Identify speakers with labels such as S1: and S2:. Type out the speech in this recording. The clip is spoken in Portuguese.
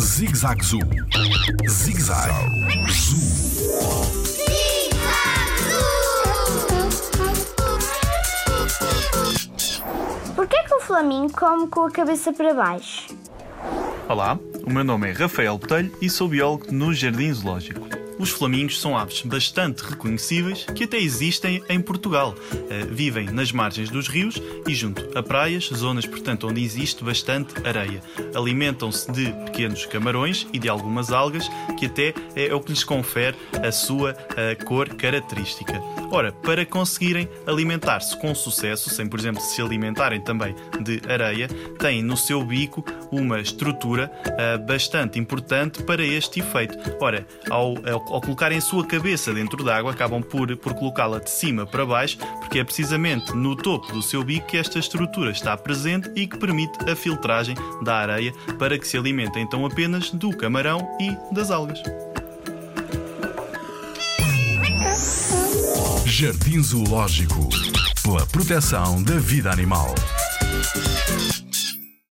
S1: Zig Zag Zoo. Zig Zag Zoo.
S2: Porquê que o flamingo come com a cabeça para baixo?
S3: Olá, o meu nome é Rafael Botelho e sou biólogo no Jardim Zoológico. Os flamingos são aves bastante reconhecíveis que até existem em Portugal. Uh, vivem nas margens dos rios e junto a praias, zonas, portanto, onde existe bastante areia. Alimentam-se de pequenos camarões e de algumas algas, que até é o que lhes confere a sua uh, cor característica. Ora, para conseguirem alimentar-se com sucesso, sem, por exemplo, se alimentarem também de areia, têm no seu bico uma estrutura uh, bastante importante para este efeito. Ora, ao, ao, colocarem a sua cabeça dentro d'água, acabam por, por colocá-la de cima para baixo, porque é precisamente no topo do seu bico que esta estrutura está presente e que permite a filtragem da areia para que se alimentem então apenas do camarão e das algas.
S1: Jardim Zoológico pela proteção da vida animal.